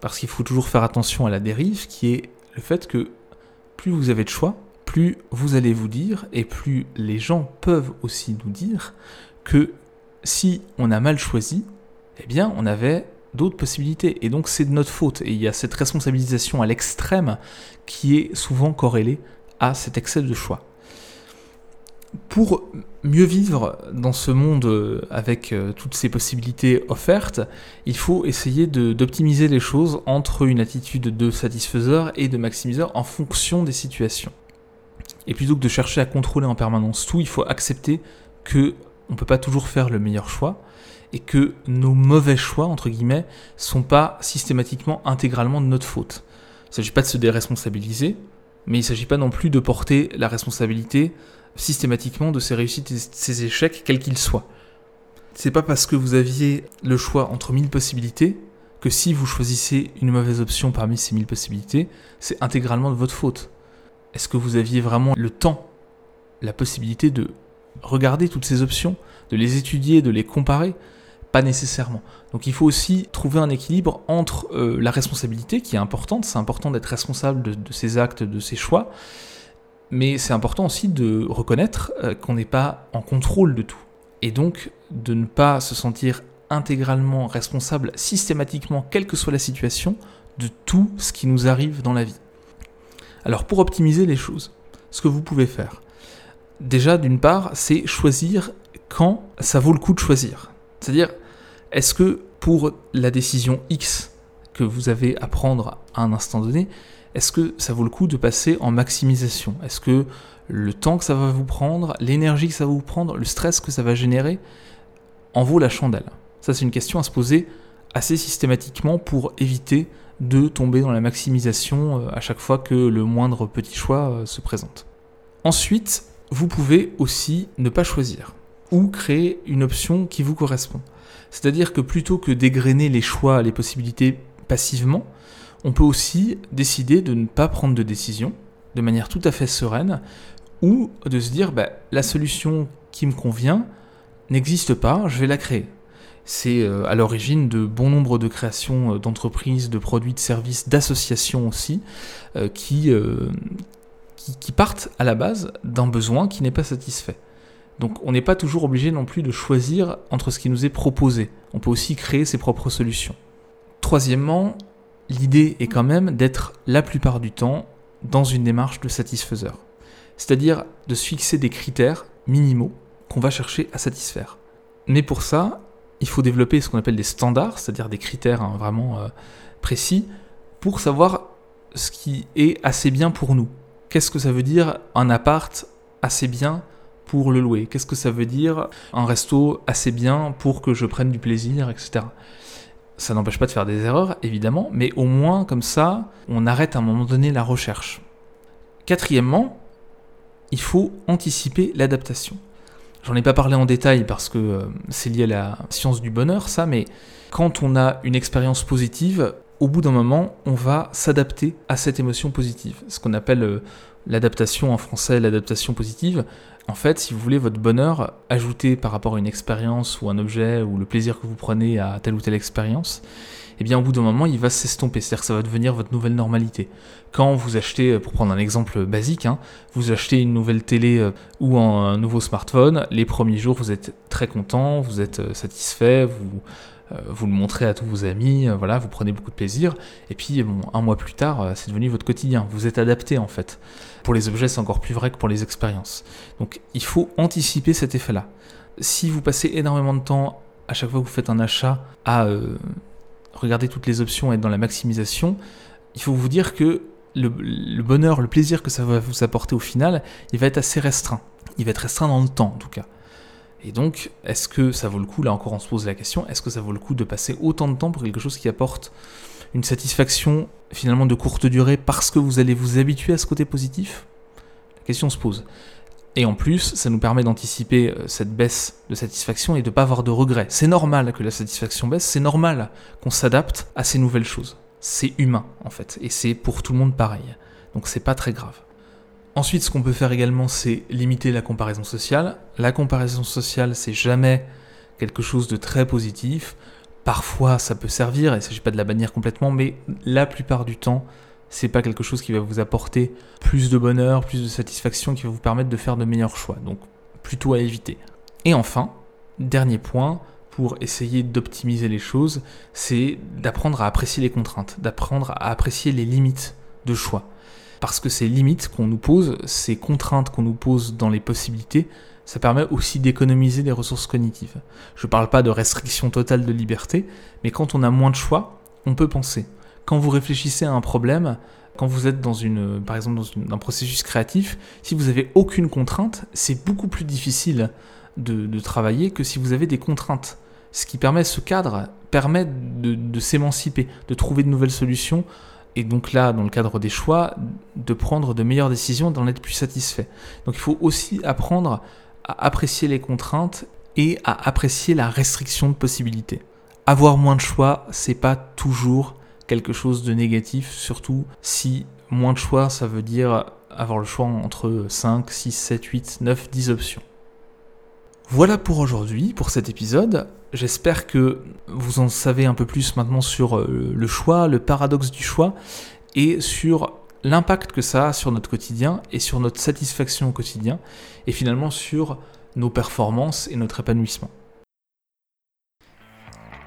Parce qu'il faut toujours faire attention à la dérive qui est le fait que plus vous avez de choix, plus vous allez vous dire, et plus les gens peuvent aussi nous dire, que si on a mal choisi, eh bien on avait d'autres possibilités. Et donc c'est de notre faute. Et il y a cette responsabilisation à l'extrême qui est souvent corrélée à cet excès de choix pour mieux vivre dans ce monde euh, avec euh, toutes ces possibilités offertes, il faut essayer d'optimiser les choses entre une attitude de satisfaiseur et de maximiseur en fonction des situations. Et plutôt que de chercher à contrôler en permanence tout, il faut accepter que on ne peut pas toujours faire le meilleur choix et que nos mauvais choix, entre guillemets, sont pas systématiquement intégralement de notre faute. Il ne s'agit pas de se déresponsabiliser, mais il ne s'agit pas non plus de porter la responsabilité systématiquement de ses réussites et de ses échecs, quels qu'ils soient. C'est pas parce que vous aviez le choix entre mille possibilités que si vous choisissez une mauvaise option parmi ces mille possibilités, c'est intégralement de votre faute. Est-ce que vous aviez vraiment le temps, la possibilité de regarder toutes ces options, de les étudier, de les comparer? Pas nécessairement. Donc il faut aussi trouver un équilibre entre euh, la responsabilité, qui est importante, c'est important d'être responsable de ses actes, de ses choix, Mais c'est important aussi de reconnaître euh, qu'on n'est pas en contrôle de tout. Et donc de ne pas se sentir intégralement responsable systématiquement, quelle que soit la situation, de tout ce qui nous arrive dans la vie. Alors pour optimiser les choses, ce que vous pouvez faire, déjà d'une part, c'est choisir quand ça vaut le coup de choisir. C'est-à-dire, est-ce que pour la décision X que vous avez à prendre à un instant donné, est-ce que ça vaut le coup de passer en maximisation? Est-ce que le temps que ça va vous prendre, l'énergie que ça va vous prendre, le stress que ça va générer, en vaut la chandelle? Ça, c'est une question à se poser assez systématiquement pour éviter de tomber dans la maximisation euh, à chaque fois que le moindre petit choix euh, se présente. Ensuite, vous pouvez aussi ne pas choisir ou créer une option qui vous correspond. C'est-à-dire que plutôt que dégrainer les choix, les possibilités passivement, on peut aussi décider de ne pas prendre de décision de manière tout à fait sereine ou de se dire bah, la solution qui me convient n'existe pas, je vais la créer. C'est euh, à l'origine de bon nombre de créations euh, d'entreprises, de produits, de services, d'associations aussi, euh, qui, qui, partent à la base d'un besoin qui n'est pas satisfait. Donc on n'est pas toujours obligé non plus de choisir entre ce qui nous est proposé. On peut aussi créer ses propres solutions. Troisièmement, l'idée est quand même d'être la plupart du temps dans une démarche de satisfaiseur. C'est-à-dire de se fixer des critères minimaux qu'on va chercher à satisfaire. Mais pour ça, il faut développer ce qu'on appelle des standards, c'est-à-dire des critères hein, vraiment euh, précis, pour savoir ce qui est assez bien pour nous. Qu'est-ce que ça veut dire un appart assez bien pour le louer? Qu'est-ce que ça veut dire un resto assez bien pour que je prenne du plaisir, etc. Ça n'empêche pas de faire des erreurs, évidemment, mais au moins comme ça, on arrête à un moment donné la recherche. Quatrièmement, il faut anticiper l'adaptation. J'en ai pas parlé en détail parce que euh, c'est lié à la science du bonheur, ça, mais quand on a une expérience positive, au bout d'un moment, on va s'adapter à cette émotion positive. Ce qu'on appelle euh, l'adaptation en français, l'adaptation positive. En fait, si vous voulez votre bonheur ajouté par rapport à une expérience ou un objet ou le plaisir que vous prenez à telle ou telle expérience, eh bien au bout d'un moment, il va s'estomper, c'est-à-dire que ça va devenir votre nouvelle normalité. Quand vous achetez, pour prendre un exemple basique, hein, vous achetez une nouvelle télé euh, ou un nouveau smartphone, les premiers jours, vous êtes très content, vous êtes euh, satisfait, vous, euh, vous le montrez à tous vos amis, voilà, vous prenez beaucoup de plaisir, et puis un mois plus tard, c'est devenu votre quotidien, vous êtes adapté en fait. Pour les objets, c'est encore plus vrai que pour les expériences. Donc il faut anticiper cet effet-là. Si vous passez énormément de temps à chaque fois que vous faites un achat à regarder toutes les options et être dans la maximisation, il faut vous dire que le, bonheur, le plaisir que ça va vous apporter au final, il va être assez restreint. Il va être restreint dans le temps en tout cas. Et donc, est-ce que ça vaut le coup, là encore on se pose la question, est-ce que ça vaut le coup de passer autant de temps pour quelque chose qui apporte une satisfaction finalement de courte durée parce que vous allez vous habituer à ce côté positif? La question se pose. Et en plus, ça nous permet d'anticiper euh, cette baisse de satisfaction et de ne pas avoir de regrets. C'est normal que la satisfaction baisse, c'est normal qu'on s'adapte à ces nouvelles choses. C'est humain en fait, et c'est pour tout le monde pareil. Donc c'est pas très grave. Ensuite, ce qu'on peut faire également, c'est limiter la comparaison sociale. La comparaison sociale, c'est jamais quelque chose de très positif. Parfois, ça peut servir, il ne s'agit pas de la bannir complètement, mais la plupart du temps, c'est pas quelque chose qui va vous apporter plus de bonheur, plus de satisfaction, qui va vous permettre de faire de meilleurs choix. Donc plutôt à éviter. Et enfin, dernier point, pour essayer d'optimiser les choses, c'est d'apprendre à apprécier les contraintes, d'apprendre à apprécier les limites de choix. Parce que ces limites qu'on nous pose, ces contraintes qu'on nous pose dans les possibilités, ça permet aussi d'économiser des ressources cognitives. Je ne parle pas de restriction totale de liberté, mais quand on a moins de choix, on peut penser quand vous réfléchissez à un problème, quand vous êtes dans une, par exemple dans un processus créatif, si vous n'avez aucune contrainte, c'est beaucoup plus difficile de, travailler que si vous avez des contraintes. Ce qui permet, ce cadre permet de, de s'émanciper, de trouver de nouvelles solutions, et donc là, dans le cadre des choix, de prendre de meilleures décisions, d'en être plus satisfait. Donc il faut aussi apprendre apprécier les contraintes et à apprécier la restriction de possibilités. Avoir moins de choix, c'est pas toujours quelque chose de négatif, surtout si moins de choix, ça veut dire avoir le choix entre 5, 6, 7, 8, 9, 10 options. Voilà pour aujourd'hui, pour cet épisode. J'espère que vous en savez un peu plus maintenant sur euh, le choix, le paradoxe du choix, et sur l'impact que ça a sur notre quotidien et sur notre satisfaction au quotidien, et finalement sur nos performances et notre épanouissement.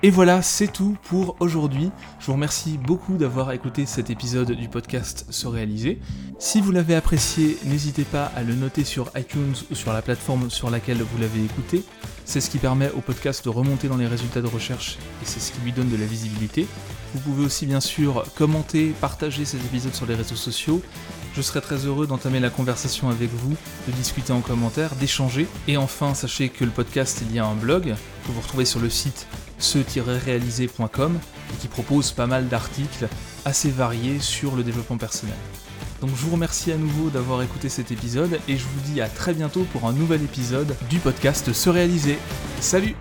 Et voilà, c'est tout pour aujourd'hui. Je vous remercie beaucoup d'avoir écouté cet épisode du podcast Se réaliser. Si vous l'avez apprécié, n'hésitez pas à le noter sur iTunes ou sur la plateforme sur laquelle vous l'avez écouté. C'est ce qui permet au podcast de remonter dans les résultats de recherche et c'est ce qui lui donne de la visibilité. Vous pouvez aussi bien sûr commenter, partager cet épisode sur les réseaux sociaux. Je serai très heureux d'entamer la conversation avec vous, de discuter en commentaire, d'échanger. Et enfin, sachez que le podcast il y a un blog que vous retrouvez sur le site ce-réalisé.com et qui propose pas mal d'articles assez variés sur le développement personnel. Donc je vous remercie à nouveau d'avoir écouté cet épisode et je vous dis à très bientôt pour un nouvel épisode du podcast Se réaliser. Salut